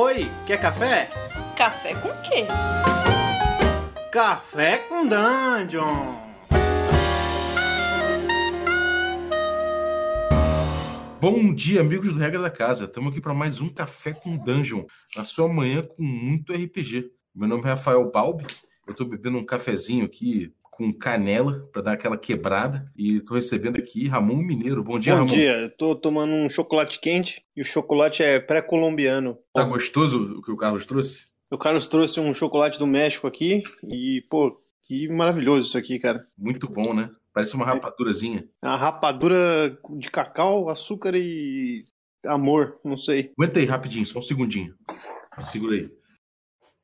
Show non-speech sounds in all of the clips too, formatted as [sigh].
Oi, quer café? Café com quê? Café com Dungeon! Bom dia, amigos do Regra da Casa. Estamos aqui para mais um Café com Dungeon, na sua manhã com muito RPG. Meu nome é Rafael Balbi, eu estou bebendo um cafezinho aqui com canela para dar aquela quebrada e estou recebendo aqui Ramon Mineiro. Bom dia, Bom Ramon. dia, eu tô tomando um chocolate quente e o chocolate é pré-colombiano. Tá gostoso o que o Carlos trouxe? O Carlos trouxe um chocolate do México aqui e, pô, que maravilhoso isso aqui, cara. Muito bom, né? Parece uma rapadurazinha. A rapadura de cacau, açúcar e amor, não sei. Aguenta aí rapidinho, só um segundinho. Segura aí.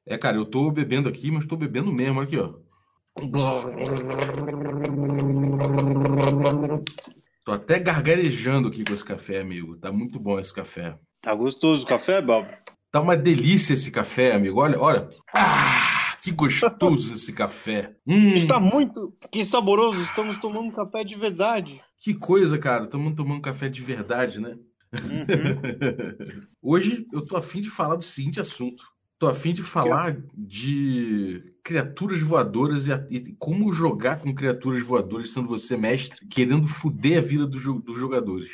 É, cara, eu tô bebendo aqui, mas tô bebendo mesmo aqui, ó. Tô até gargarejando aqui com esse café, amigo. Tá muito bom esse café. Tá gostoso o café, Bob? Tá uma delícia esse café, amigo. Olha, olha. Ah, que gostoso esse café. Hum, Está muito, que saboroso. Estamos tomando café de verdade. que coisa, cara. Estamos tomando café de verdade, né? Uhum. [laughs] Hoje eu tô afim de falar do seguinte assunto. Tô afim de falar de criaturas voadoras e, a- e como jogar com criaturas voadoras, sendo você mestre, querendo foder a vida do dos jogadores.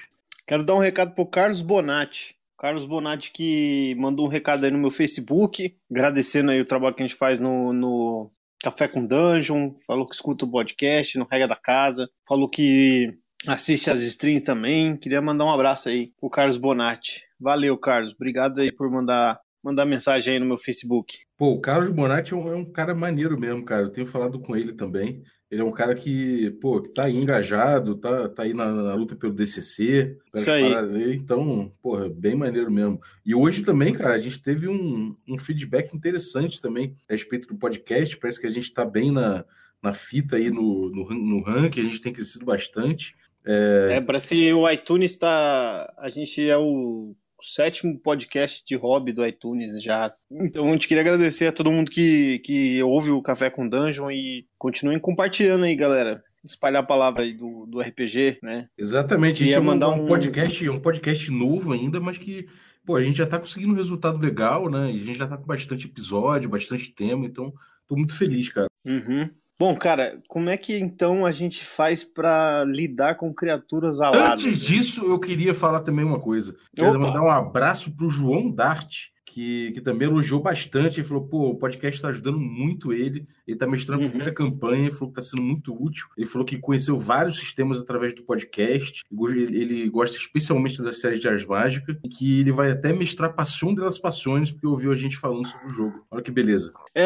Quero dar um recado pro Carlos Bonatti. Carlos Bonatti que mandou um recado aí no meu Facebook, agradecendo aí o trabalho que a gente faz no, no Café com Dungeon, falou que escuta o podcast no Regra da Casa, falou que assiste as streams também. Queria mandar um abraço aí pro Carlos Bonatti. Valeu, Carlos. Obrigado aí por mandar, mandar mensagem aí no meu Facebook. Pô, o Carlos Bonatti é um, é um cara maneiro mesmo, cara. Eu tenho falado com ele também. Ele é um cara que, pô, que tá aí engajado, tá, tá aí na, na luta pelo DCC. Isso aí. Então, porra, bem maneiro mesmo. E hoje também, cara, a gente teve um, um feedback interessante também a respeito do podcast. Parece que a gente tá bem na, na fita aí no, no, no ranking, a gente tem crescido bastante. É, parece que o iTunes tá. A gente é o sétimo podcast de hobby do iTunes já. Então a gente queria agradecer a todo mundo que, que ouve o Café com Dungeon e continuem compartilhando aí, galera. Espalhar a palavra aí do, do RPG, né? Exatamente, a gente Ia mandar um um- podcast, um podcast novo ainda, mas que, pô, a gente já tá conseguindo um resultado legal, né? E a gente já tá com bastante episódio, bastante tema, então tô muito feliz, cara. Uhum. Bom, cara, como é que então a gente faz pra lidar com criaturas aladas? Antes disso, eu queria falar também uma coisa. Eu queria mandar um abraço pro João Dart, que, que também elogiou bastante. Ele falou, pô, o podcast está ajudando muito ele. Ele está mestrando a Uhum. primeira campanha, ele falou que está sendo muito útil. Ele falou que conheceu vários sistemas através do podcast. Ele, gosta especialmente das séries de Ars Mágica e que ele vai até mestrar Passion de las Passiones, porque ouviu a gente falando sobre o jogo. Olha que beleza. É,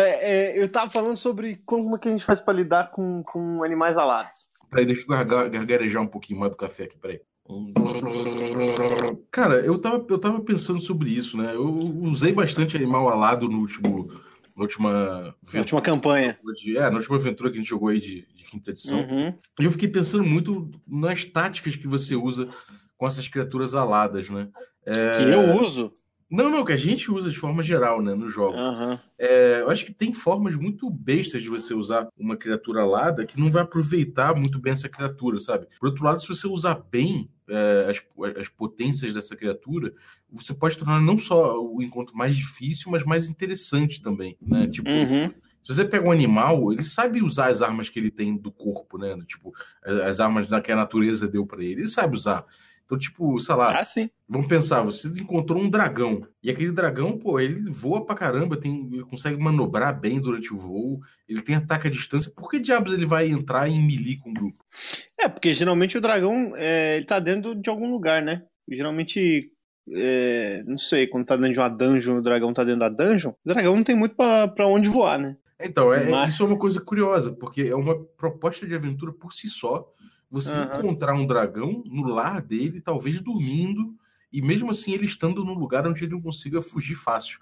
é, eu tava falando sobre como que a gente faz pra lidar com, com animais alados. Peraí, deixa eu garga- gargarejar um pouquinho mais do café aqui, peraí. Cara, eu tava, eu tava pensando sobre isso, né? Eu usei bastante animal alado no último, na última Na última campanha. de, é, na última aventura que a gente jogou aí de, de quinta edição. Uhum. E eu fiquei pensando muito nas táticas que você usa com essas criaturas aladas, né? Que eu uso. Não, não, que a gente usa de forma geral, né, no jogo. Aham. É, eu acho que tem formas muito bestas de você usar uma criatura alada que não vai aproveitar muito bem essa criatura, sabe? Por outro lado, se você usar bem é, as, as potências dessa criatura, você pode tornar não só o encontro mais difícil, mas mais interessante também, né? Tipo, Uhum. se você pega um animal, ele sabe usar as armas que ele tem do corpo, né? Tipo, as as armas que a natureza deu pra ele, ele sabe usar. Então, tipo, sei lá, Ah, sim. Vamos pensar, você encontrou um dragão. E aquele dragão, pô, ele voa pra caramba, tem, ele consegue manobrar bem durante o voo, ele tem ataque à distância. Por que diabos ele vai entrar em melee com o grupo? É, porque geralmente o dragão é, ele tá dentro de algum lugar, né? Geralmente, é, não sei, quando tá dentro de uma dungeon, o dragão tá dentro da dungeon, o dragão não tem muito pra, pra onde voar, né? Então, é, Mas- isso é uma coisa curiosa, porque é uma proposta de aventura por si só. Você Aham. encontrar um dragão no lar dele, talvez dormindo, e mesmo assim ele estando num lugar onde ele não consiga fugir fácil.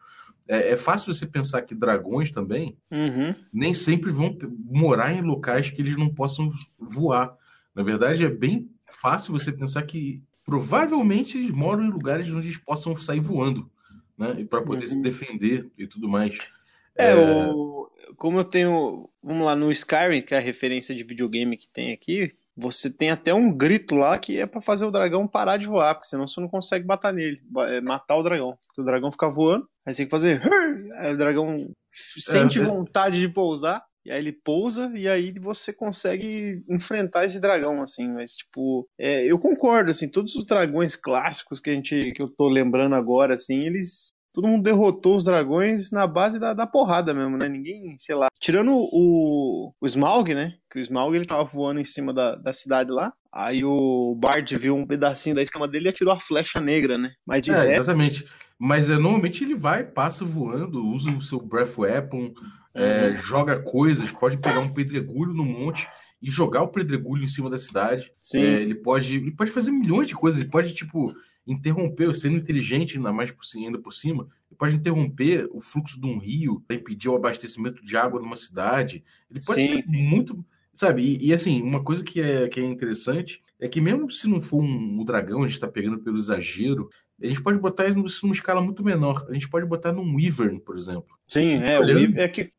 É, é fácil você pensar que dragões também Uhum. nem sempre vão morar em locais que eles não possam voar. Na verdade, é bem fácil você pensar que provavelmente eles moram em lugares onde eles possam sair voando, né? E para poder se Uhum. defender e tudo mais. É, o, como eu tenho, vamos lá, no Skyrim, que é a referência de videogame que tem aqui, você tem até um grito lá que é para fazer o dragão parar de voar, porque senão você não consegue matar nele, é, matar o dragão. Porque o dragão fica voando, aí você tem que fazer. Aí o dragão sente vontade de pousar, e aí ele pousa e aí você consegue enfrentar esse dragão, assim. Mas, tipo, é, eu concordo, assim, todos os dragões clássicos que a gente que eu tô lembrando agora, assim, eles todo mundo derrotou os dragões na base da, da porrada mesmo, né? Ninguém, sei lá. Tirando o, o Smaug, né? Que o Smaug ele tava voando em cima da, da cidade lá. Aí o Bard viu um pedacinho da escama dele e atirou a flecha negra, né? Mas de é, resto... exatamente. Mas é, normalmente ele vai, passa voando, usa o seu Breath Weapon, é, uhum. joga coisas, pode pegar um pedregulho no monte e jogar o pedregulho em cima da cidade. Sim. É, ele, pode, ele pode fazer milhões de coisas. Ele pode, tipo, interromper, sendo inteligente ainda mais por, ainda por cima, ele pode interromper o fluxo de um rio para impedir o abastecimento de água numa cidade. Ele pode Sim. ser muito. Sabe, e, e, assim, uma coisa que é, que é interessante é que mesmo se não for um, um dragão, a gente está pegando pelo exagero, a gente pode botar isso numa escala muito menor. A gente pode botar num Wyvern, por exemplo. Sim, é, o Wyvern, é que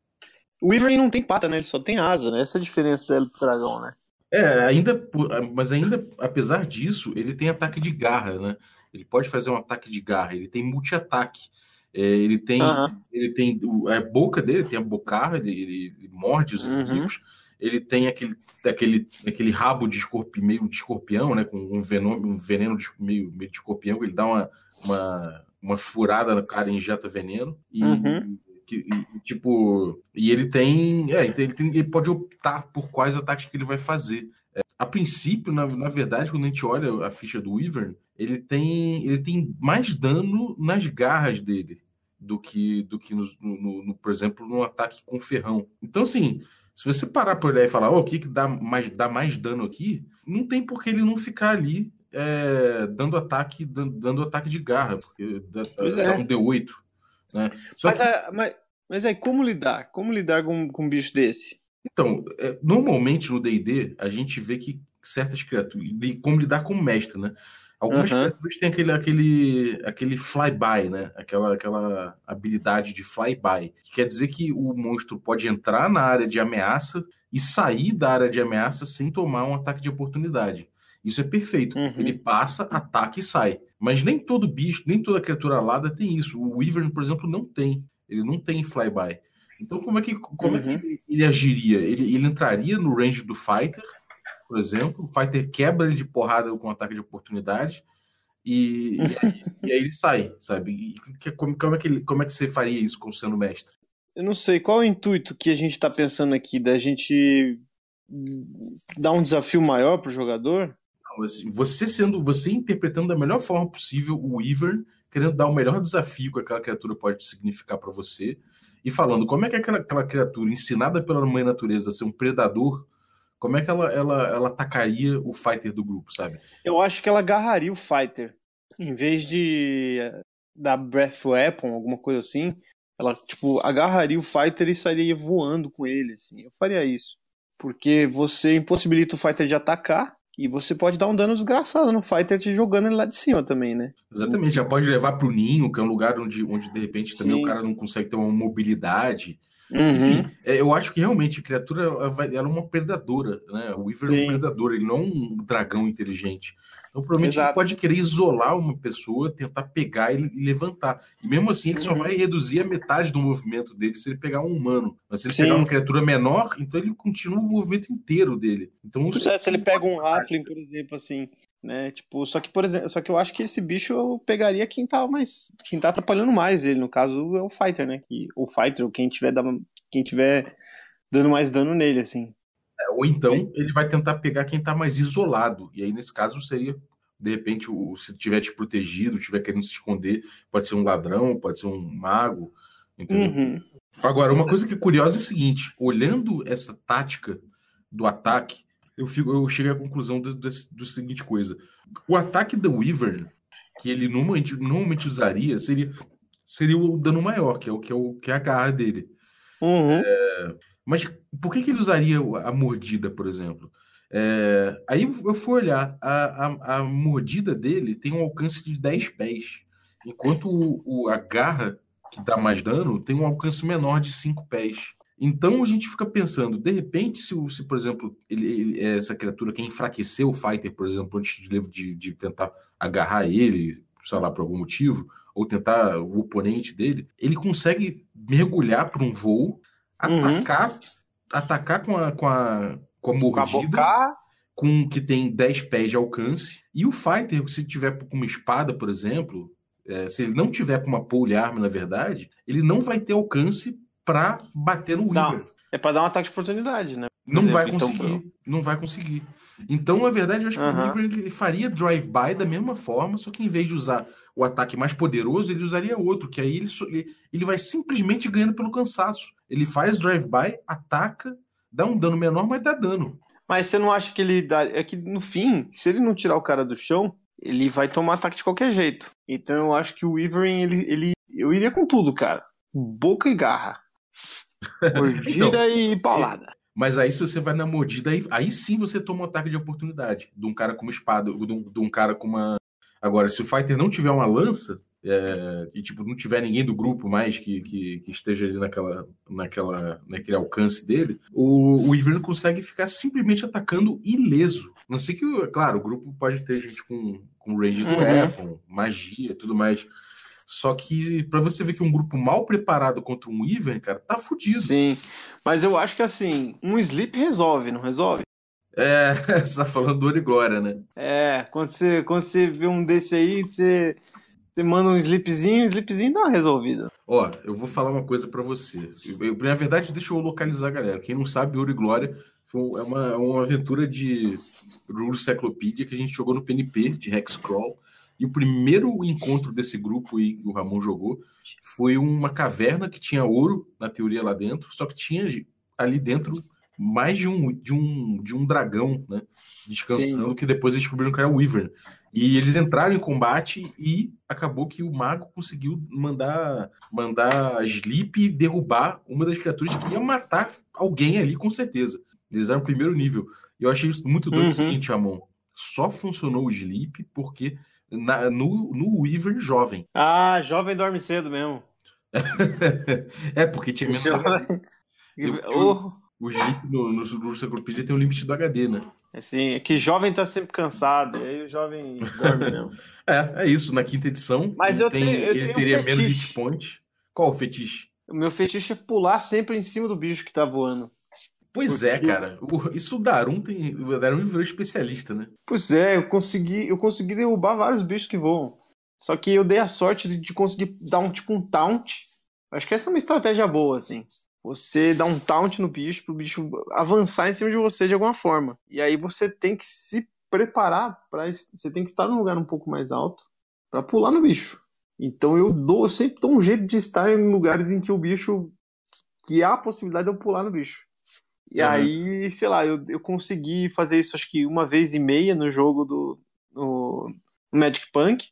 o Wyvern não tem pata, né? Ele só tem asa, né? Essa é a diferença dele pro dragão, né? É, ainda, mas ainda, apesar disso, ele tem ataque de garra, né? Ele pode fazer um ataque de garra, ele tem multi-ataque. É, ele tem, uhum. ele tem a boca dele, tem a bocarra, ele, ele morde os uhum. inimigos. Ele tem aquele, aquele, aquele rabo de escorpião, meio de escorpião, né? Com um veneno, um veneno de, meio, meio de escorpião, ele dá uma, uma, uma furada na cara e injeta veneno. E, uhum. Que, e, tipo, e ele tem, é, ele, tem, ele pode optar por quais ataques que ele vai fazer. É, a princípio, na, na verdade, quando a gente olha a ficha do Wyvern, ele tem, ele tem mais dano nas garras dele do que, do que no, no, no por exemplo, no ataque com ferrão. Então, assim, se você parar por olhar e falar, oh, o que, que dá, mais, dá mais dano aqui, não tem por que ele não ficar ali é, dando ataque dando, dando, ataque de garra, porque dá, é. um D8. Né? Mas, que... mas, mas aí, como lidar? Como lidar com, com um bicho desse? Então, é, normalmente no D&D, a gente vê que certas criaturas... Como lidar com o mestre, né? Algumas uhum. criaturas têm aquele, aquele, aquele flyby, né? Aquela, aquela habilidade de flyby. Que quer dizer que o monstro pode entrar na área de ameaça e sair da área de ameaça sem tomar um ataque de oportunidade. Isso é perfeito. Uhum. Ele passa, ataca e sai. Mas nem todo bicho, nem toda criatura alada tem isso. O Wyvern, por exemplo, não tem. Ele não tem flyby. Então, como é que, como uhum. é que uhum. ele agiria? Ele, ele entraria no range do fighter por exemplo. O Fighter quebra ele de porrada com um ataque de oportunidade. E, e, aí ele sai, sabe? E, como, como, é que ele, como é que você faria isso com sendo mestre? Eu não sei. Qual é o intuito que a gente está pensando aqui? Da gente dar um desafio maior para o jogador? Não, assim, você sendo, você interpretando da melhor forma possível o Weaver, querendo dar o melhor desafio que aquela criatura pode significar para você, e falando como é que aquela, aquela criatura ensinada pela mãe natureza a ser um predador como é que ela, ela, ela atacaria o fighter do grupo, sabe? Eu acho que ela agarraria o fighter. Em vez de dar breath weapon, alguma coisa assim, ela, tipo, agarraria o fighter e sairia voando com ele, assim. Eu faria isso. Porque você impossibilita o fighter de atacar e você pode dar um dano desgraçado no fighter te jogando ele lá de cima também, né? Exatamente, já pode levar pro ninho, que é um lugar onde, onde de repente também Sim. o cara não consegue ter uma mobilidade. Uhum. Enfim, é, eu acho que realmente a criatura ela, é uma predadora, né? O Weaver Sim. é um predador, ele não é um dragão inteligente. Então, provavelmente Exato. ele pode querer isolar uma pessoa, tentar pegar e levantar. E mesmo assim, ele uhum. só vai reduzir a metade do movimento dele se ele pegar um humano. Mas se ele Sim. pegar uma criatura menor, então ele continua o movimento inteiro dele. Então, é, se ele pega um Halfling, por exemplo, assim, né? Tipo, só que, por exemplo, só que eu acho que esse bicho eu pegaria quem tá mais. Quem tá atrapalhando mais ele. No caso, é o Fighter, né? Que, o Fighter, ou quem tiver, dando, quem tiver dando mais dano nele, assim. Ou então Mas... ele vai tentar pegar quem tá mais isolado. E aí, nesse caso, seria. De repente, o, se tiver te protegido, tiver querendo se esconder, pode ser um ladrão, pode ser um mago. Entendeu? Uhum. Agora, uma coisa que é curiosa é o seguinte: olhando essa tática do ataque, eu, fico, eu cheguei à conclusão do, do, do seguinte coisa. O ataque da Wyvern, que ele normalmente, normalmente usaria, seria, seria o dano maior, que é o que é, o, que é a garra dele. Uhum. É, mas por que, que ele usaria a mordida, por exemplo? É, aí eu fui olhar, a, a, a, mordida dele tem um alcance de 10 pés, enquanto o, o, a garra, que dá mais dano, tem um alcance menor de 5 pés. Então a gente fica pensando, de repente, se, se por exemplo, ele, ele, essa criatura quer enfraquecer o fighter, por exemplo, antes de, de, de tentar agarrar ele, sei lá, por algum motivo, ou tentar o oponente dele, ele consegue mergulhar para um voo, Uhum. atacar, atacar com a, com a, com a Com mordida, boca. com que tem 10 pés de alcance. E o fighter, se tiver com uma espada, por exemplo, é, se ele não tiver com uma pole arm, na verdade, ele não vai ter alcance para bater no Não. Weaver. É pra dar um ataque de oportunidade, né? Não exemplo, vai então, conseguir. não vai conseguir. Então, na verdade, eu acho que o Weaver ele faria drive-by da mesma forma, só que em vez de usar o ataque mais poderoso, ele usaria outro, que aí ele, ele, vai simplesmente ganhando pelo cansaço. Ele faz drive-by, ataca, dá um dano menor, mas dá dano. Mas você não acha que ele dá. É que no fim, se ele não tirar o cara do chão, ele vai tomar ataque de qualquer jeito. Então eu acho que o Weavering, ele. ele eu iria com tudo, cara. Boca e garra. [laughs] Mordida Então, e paulada. Mas aí, se você vai na mordida, aí, aí sim você toma um ataque de oportunidade. De um cara com uma espada, de um, de um cara com uma. Agora, se o fighter não tiver uma lança, é, e tipo, não tiver ninguém do grupo mais que, que, que esteja ali naquela, naquela, naquele alcance dele, o, o Ivern consegue ficar simplesmente atacando ileso. Não sei que, claro, o grupo pode ter gente com, com range do Uhum. weapon, magia e tudo mais. Só que pra você ver que um grupo mal preparado contra um Ivern, cara, tá fudido. Sim. Mas eu acho que assim, um sleep resolve, não resolve? É, [laughs] você tá falando do Origória, né? É, quando você, quando você vê um desse aí, você, você manda um sleepzinho, o sleepzinho dá uma resolvida. Ó, eu vou falar uma coisa pra você. Eu- na verdade, deixa eu localizar a galera. Quem não sabe, Ouro e Glória foi um- é uma, uma aventura de Rule Cyclopedia que a gente jogou no PNP, de Hexcrawl. E o primeiro encontro desse grupo que o Ramon jogou foi uma caverna que tinha ouro, na teoria, lá dentro, só que tinha ali dentro mais de um, de um, de um dragão, né? Descansando, que depois eles descobriram que era o Wyvern. E eles entraram em combate e acabou que o mago conseguiu mandar mandar Sleep derrubar uma das criaturas que ia matar alguém ali, com certeza. Eles eram o primeiro nível. E eu achei isso muito doido Uhum. o seguinte, Amon. Só funcionou o Sleep porque na- no, no Wyvern jovem. Ah, jovem dorme cedo mesmo. [laughs] é, porque tinha menos HD. [laughs] Eu- eu- O Sleep no, no, no tem um limite do HD, né? assim, é que jovem tá sempre cansado, e aí o jovem dorme mesmo. [laughs] É, é isso. Na quinta edição, Mas eu tenho- eu ele tenho um teria menos fetiche. hit point. Qual o fetiche? O meu fetiche é pular sempre em cima do bicho que tá voando. Pois é, Porque- cara. O- isso o Darum tem. O Darum virou especialista, né? Pois é, eu consegui, eu consegui derrubar vários bichos que voam. Só que eu dei a sorte de, de conseguir dar um tipo um taunt. Acho que essa é uma estratégia boa, assim. Você dá um taunt no bicho pro bicho avançar em cima de você de alguma forma. E aí você tem que se preparar para você tem que estar num lugar um pouco mais alto para pular no bicho. Então eu dou, eu sempre dou um jeito de estar em lugares em que o bicho que há a possibilidade de eu pular no bicho. E Uhum. aí, sei lá, eu, eu consegui fazer isso acho que uma vez e meia no jogo do no Magic Punk.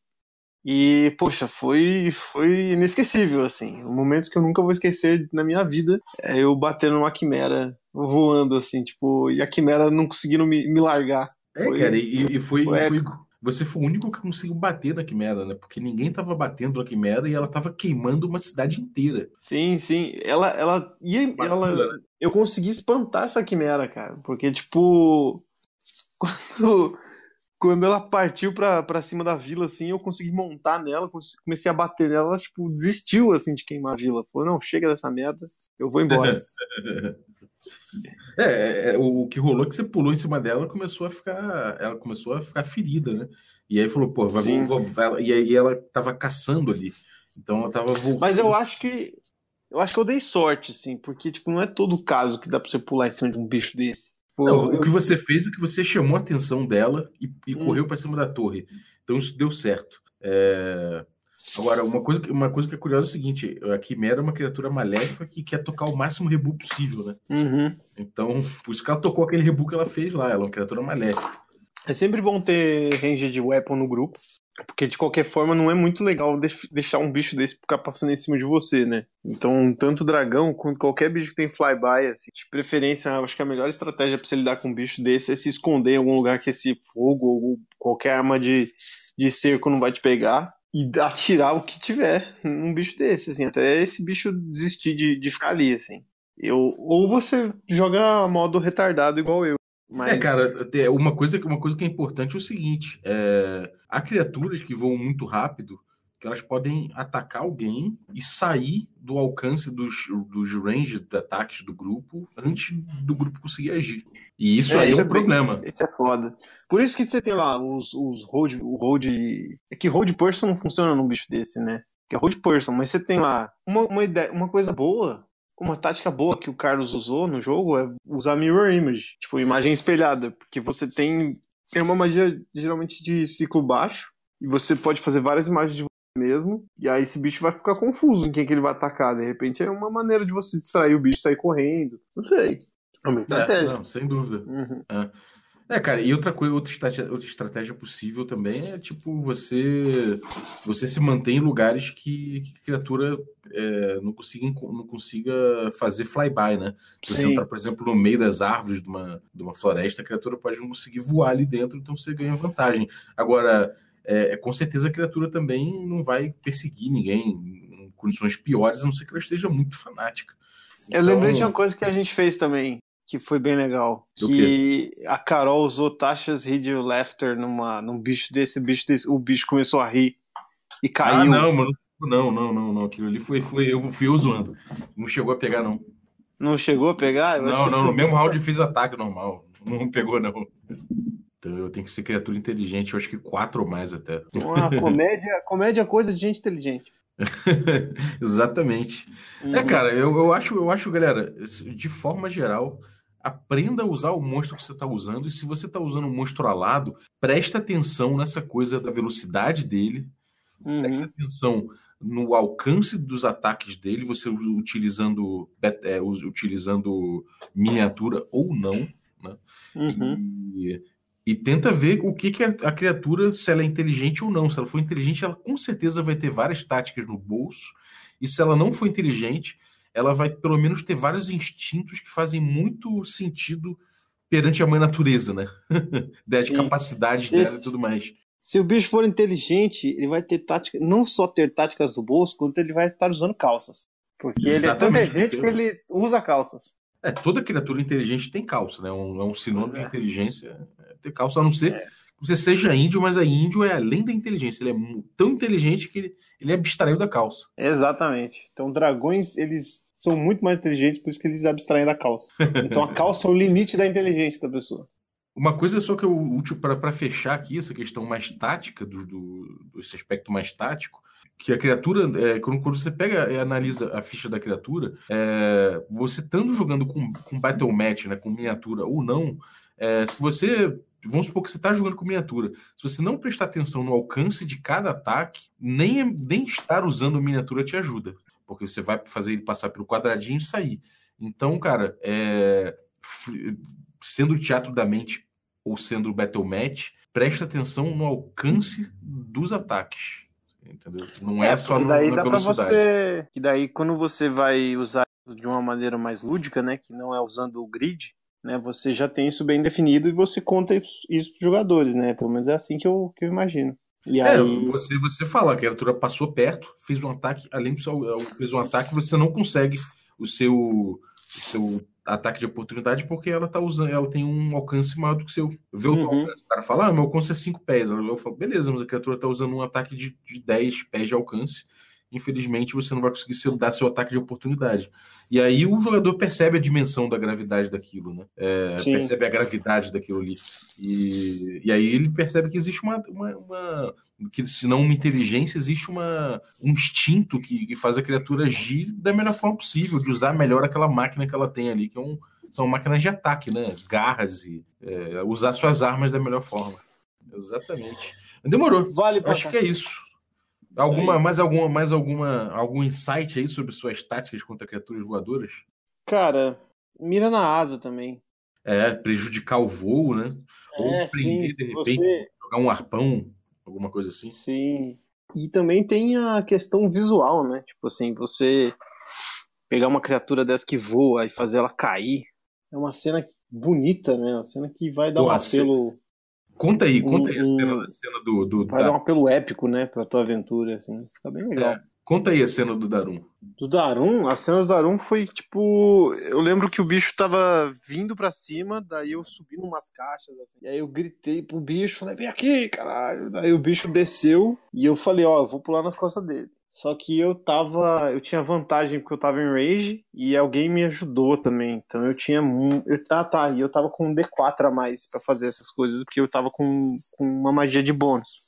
E, poxa, foi, foi inesquecível, assim. Momentos que eu nunca vou esquecer na minha vida é eu batendo numa quimera voando, assim, tipo, e a quimera não conseguindo me, me largar. É, Foi- cara, e, e foi, foi. Você foi o único que conseguiu bater na Quimera, né? Porque ninguém tava batendo na Quimera e ela tava queimando uma cidade inteira. Sim, sim. Ela, ela ia. Uma Ela, né? eu consegui espantar essa quimera, cara. Porque, tipo. [laughs] Quando, quando ela partiu pra, pra cima da vila, assim, eu consegui montar nela, comecei a bater nela, ela, tipo, desistiu, assim, de queimar a vila. Falou, não, chega dessa merda, eu vou embora. [laughs] É, é, o que rolou é que você pulou em cima dela, ela começou a ficar, ela começou a ficar ferida, né? E aí falou, pô, vai, Sim. vou, e aí ela tava caçando ali. Então ela tava voltando. Mas eu acho que. Eu acho que eu dei sorte, assim, porque, tipo, não é todo caso que dá pra você pular em cima de um bicho desse. Tipo, Não, eu- o que você fez é que você chamou a atenção dela e, e Hum. correu para cima da torre. Então isso deu certo. É, Agora, uma coisa, que- uma coisa que é curiosa é o seguinte: a Quimera é uma criatura maléfica que quer tocar o máximo rebu possível, né? Uhum. Então, por isso que ela tocou aquele rebu que ela fez lá. Ela é uma criatura maléfica. É sempre bom ter range de weapon no grupo, porque de qualquer forma não é muito legal deix- deixar um bicho desse ficar passando em cima de você, né? Então, tanto dragão quanto qualquer bicho que tem flyby, assim, de preferência, acho que a melhor estratégia pra você lidar com um bicho desse é se esconder em algum lugar que esse fogo ou qualquer arma de, de cerco não vai te pegar e atirar o que tiver num bicho desse, assim, até esse bicho desistir de, de ficar ali, assim. Eu, ou você joga modo retardado igual eu. Mas... É, cara, uma coisa, uma coisa que é importante é o seguinte: é, há criaturas que voam muito rápido que elas podem atacar alguém e sair do alcance dos, dos range de ataques do grupo antes do grupo conseguir agir. E isso é, aí é um é problema. Bem, isso é foda. Por isso que você tem lá os, os hold, o hold. É que hold person não funciona num bicho desse, né? Que é hold person, mas você tem lá uma, uma, ideia, uma coisa boa uma tática boa que o Carlos usou no jogo é usar mirror image, tipo imagem espelhada, porque você tem é uma magia geralmente de ciclo baixo e você pode fazer várias imagens de você mesmo, e aí esse bicho vai ficar confuso em quem que ele vai atacar, de repente é uma maneira de você distrair o bicho, sair correndo, não sei. É uma estratégia. É, não, sem dúvida. Uhum. É. É, cara, e outra coisa, outra estratégia, outra estratégia possível também é tipo você você se mantém em lugares que, que a criatura é, não, consiga, não consiga fazer flyby, né? Se você entrar, por exemplo, no meio das árvores de uma, de uma floresta, a criatura pode não conseguir voar ali dentro, então você ganha vantagem. Agora, é, é com certeza a criatura também não vai perseguir ninguém em condições piores, a não ser que ela esteja muito fanática. Então... Eu lembrei de então uma coisa que a gente fez também que foi bem legal. Do que quê? a Carol usou taxas Radio Laughter numa, num bicho desse, bicho desse, o bicho começou a rir e ah, caiu. Ah, não, mano. Não, não, não, não. Aquilo ali foi, foi eu fui eu zoando. Não chegou a pegar, não. Não chegou a pegar? Eu não, não, no mesmo round fiz ataque normal. Não pegou, não. Então eu tenho que ser criatura inteligente, eu acho que quatro ou mais até. Uma [laughs] comédia, comédia é coisa de gente inteligente. [laughs] Exatamente. É, uhum. É, cara, eu, eu, acho, eu acho, galera, de forma geral, aprenda a usar o monstro que você está usando. E se você está usando um monstro alado, presta atenção nessa coisa da velocidade dele. Uhum. Presta atenção no alcance dos ataques dele, você utilizando, é, utilizando miniatura ou não. Né? Uhum. E, e, tenta ver o que, que a criatura, se ela é inteligente ou não. Se ela for inteligente, ela com certeza vai ter várias táticas no bolso. E se ela não for inteligente, ela vai pelo menos ter vários instintos que fazem muito sentido perante a mãe natureza, né? [laughs] das capacidades se, dela e tudo mais. Se o bicho for inteligente, ele vai ter tática, não só ter táticas do bolso, quanto ele vai estar usando calças. Porque Exatamente, ele é tão inteligente porque... que ele usa calças. É, toda criatura inteligente tem calça, né? Um, é um sinônimo é. de inteligência é ter calça, a não ser é. Você seja índio, mas a índio é além da inteligência. Ele é tão inteligente que ele, ele abstraiu da calça. Exatamente. Então, dragões, eles são muito mais inteligentes, por isso que eles abstraem da calça. Então, a [laughs] calça é o limite da inteligência da pessoa. Uma coisa só que eu útil para fechar aqui essa questão mais tática, do, do, esse aspecto mais tático, que a criatura, é, quando, quando, você pega e analisa a ficha da criatura, é, você estando jogando com, com Battle Match, né, com miniatura ou não, é, se você vamos supor que você está jogando com miniatura. Se você não prestar atenção no alcance de cada ataque, nem, nem estar usando miniatura te ajuda. Porque você vai fazer ele passar pelo quadradinho e sair. Então, cara, é... sendo o teatro da mente ou sendo o battle match, presta atenção no alcance dos ataques. Entendeu? Não é, é só daí no, na velocidade. Você... Que daí, quando você vai usar de uma maneira mais lúdica, né? Que não é usando o grid, né? Você já tem isso bem definido e você conta isso para os jogadores, né? Pelo menos é assim que eu, que eu imagino. E é, aí... você, você fala que a criatura passou perto, fez um ataque, além de fez um ataque, você não consegue o seu, o seu ataque de oportunidade porque ela tá usando, ela tem um alcance maior do que o seu. Vê o, uhum. o cara fala, ah, meu alcance é 5 pés. Eu falo, beleza, mas a criatura tá usando um ataque de, de 10 pés de alcance infelizmente você não vai conseguir dar seu ataque de oportunidade. E aí o jogador percebe a dimensão da gravidade daquilo, né? É, percebe a gravidade daquilo ali. E, e aí ele percebe que existe uma, uma, uma que se não uma inteligência, existe uma, um instinto que, que, faz a criatura agir da melhor forma possível, de usar melhor aquela máquina que ela tem ali, que é um, são máquinas de ataque, né? Garras e é, usar suas armas da melhor forma. Exatamente. Demorou. Vale Acho que é isso. Alguma, mais alguma, mais alguma, algum insight aí sobre suas táticas contra criaturas voadoras? Cara, mira na asa também. É, prejudicar o voo, né? É, Ou prender, sim, de repente, você... jogar um arpão, alguma coisa assim. Sim. E também tem a questão visual, né? Tipo assim, você pegar uma criatura dessa que voa e fazer ela cair. É uma cena bonita, né? Uma cena que vai dar Pô, um apelo. Conta aí, conta aí a cena, a cena do, do. Vai da... dar um apelo épico, né, pra tua aventura, assim. Fica bem legal. É. Conta aí a cena do Darum. Do Darum? A cena do Darum foi tipo. Eu lembro que o bicho tava vindo pra cima, daí eu subi numas caixas, assim, e aí eu gritei pro bicho, falei, vem aqui, caralho. Daí o bicho desceu e eu falei, ó, eu vou pular nas costas dele. Só que eu tava. Eu tinha vantagem porque eu tava em rage e alguém me ajudou também. Então eu tinha. Eu, ah, tá. E eu tava com um D4 a mais para fazer essas coisas, porque eu tava com, com uma magia de bônus.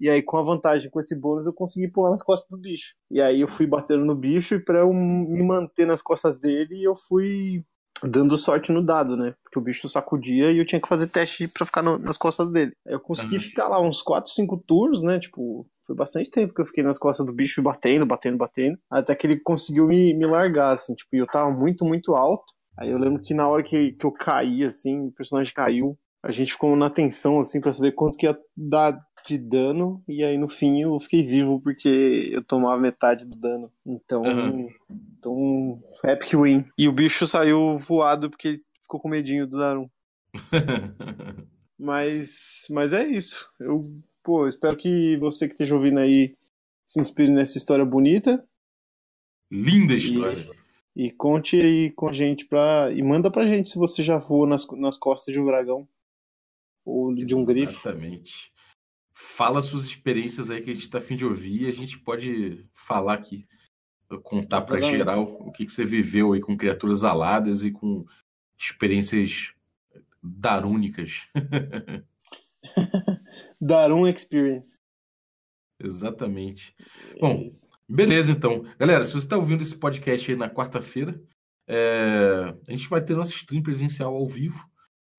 E aí, com a vantagem com esse bônus, eu consegui pular nas costas do bicho. E aí eu fui batendo no bicho e pra eu me manter nas costas dele, eu fui dando sorte no dado, né? Porque o bicho sacudia e eu tinha que fazer teste para ficar no, nas costas dele. Eu consegui uhum. ficar lá uns 4, 5 turnos, né? Tipo, foi bastante tempo que eu fiquei nas costas do bicho batendo, batendo, batendo. Até que ele conseguiu me, me largar, assim. Tipo, eu tava muito, muito alto. Aí eu lembro que na hora que, que eu caí, assim, o personagem caiu, a gente ficou na tensão, assim, para saber quanto que ia dar de dano, e aí no fim eu fiquei vivo porque eu tomava metade do dano. Então, uhum. então epic win. E o bicho saiu voado porque ficou com medinho do Darum. [laughs] mas, mas é isso. Eu, pô, espero que você que esteja ouvindo aí se inspire nessa história bonita. Linda história. E, e conte aí com a gente pra. E manda pra gente se você já voou nas, nas costas de um dragão. Ou de um grifo. Exatamente fala suas experiências aí que a gente está afim de ouvir e a gente pode falar aqui, contar para geral o que, que você viveu aí com criaturas aladas e com experiências darúnicas. [laughs] Darum Experience. Exatamente. É Bom, isso. beleza então. Galera, se você está ouvindo esse podcast aí na quarta-feira, é... a gente vai ter nosso stream presencial ao vivo.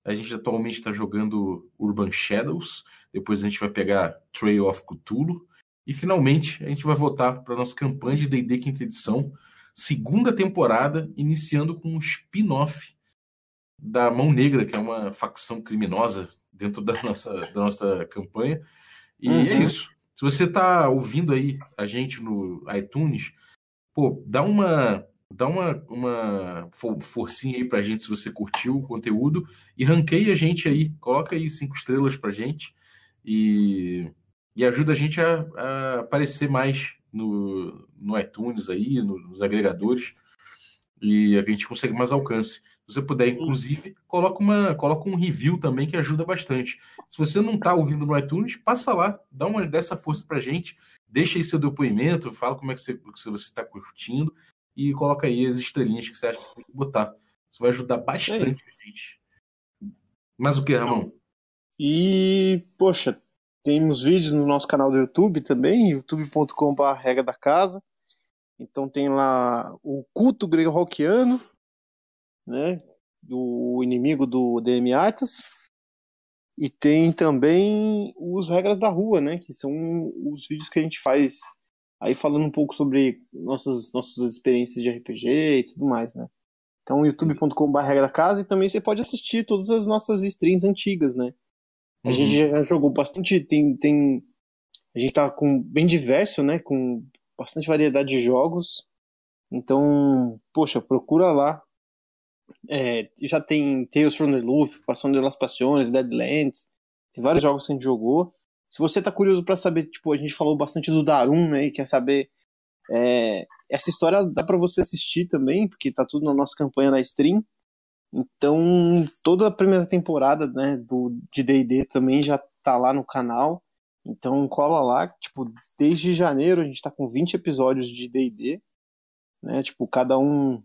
A gente atualmente está jogando Urban Shadows depois a gente vai pegar Trail of Cthulhu, e finalmente a gente vai voltar para nossa campanha de D&D quinta edição, segunda temporada, iniciando com um spin-off da Mão Negra, que é uma facção criminosa dentro da nossa, da nossa campanha. E é uhum. é isso. Se você está ouvindo aí a gente no iTunes, pô, dá uma dá uma, uma forcinha aí pra gente se você curtiu o conteúdo e ranqueia a gente aí, coloca aí cinco estrelas pra gente e, e ajuda a gente a, a aparecer mais no, no iTunes aí, nos agregadores, e a gente consegue mais alcance. Se você puder, inclusive, coloca, uma, coloca um review também que ajuda bastante. Se você não está ouvindo no iTunes, passa lá, dá uma dessa força pra gente, deixa aí seu depoimento, fala como é que você está curtindo e coloca aí as estrelinhas que você acha que tem que botar. Isso vai ajudar bastante a gente. Mas o que, Ramon? E, poxa, temos vídeos no nosso canal do YouTube também, youtube.com.br regra da casa. Então tem lá o culto grego-rockiano, né? O inimigo do DM Artas. E tem também os regras da rua, né? Que são os vídeos que a gente faz aí falando um pouco sobre nossas, nossas experiências de RPG e tudo mais, né? Então youtube.com.br da casa e também você pode assistir todas as nossas streams antigas, né? A uhum. gente já jogou bastante, tem, tem. A gente tá com bem diverso, né? Com bastante variedade de jogos. Então, poxa, procura lá. É, já tem Tales from the Loop, Passando de las Passiones, Deadlands. Tem vários jogos que a gente jogou. Se você tá curioso para saber, tipo, a gente falou bastante do Darum, né? E quer saber. É, essa história dá para você assistir também, porque tá tudo na nossa campanha da stream. Então, toda a primeira temporada, né, do, de D&D também já tá lá no canal. Então, cola lá, tipo, desde janeiro a gente tá com 20 episódios de D&D, né, tipo, cada um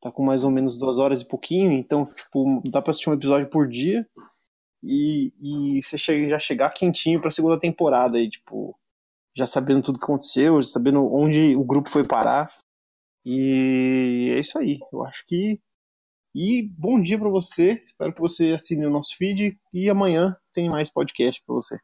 tá com mais ou menos duas horas e pouquinho, então, tipo, dá pra assistir um episódio por dia e, e você chega, já chegar quentinho pra segunda temporada aí, tipo, já sabendo tudo que aconteceu, já sabendo onde o grupo foi parar. E é isso aí. Eu acho que e bom dia para você. Espero que você assine o nosso feed e amanhã tem mais podcast para você.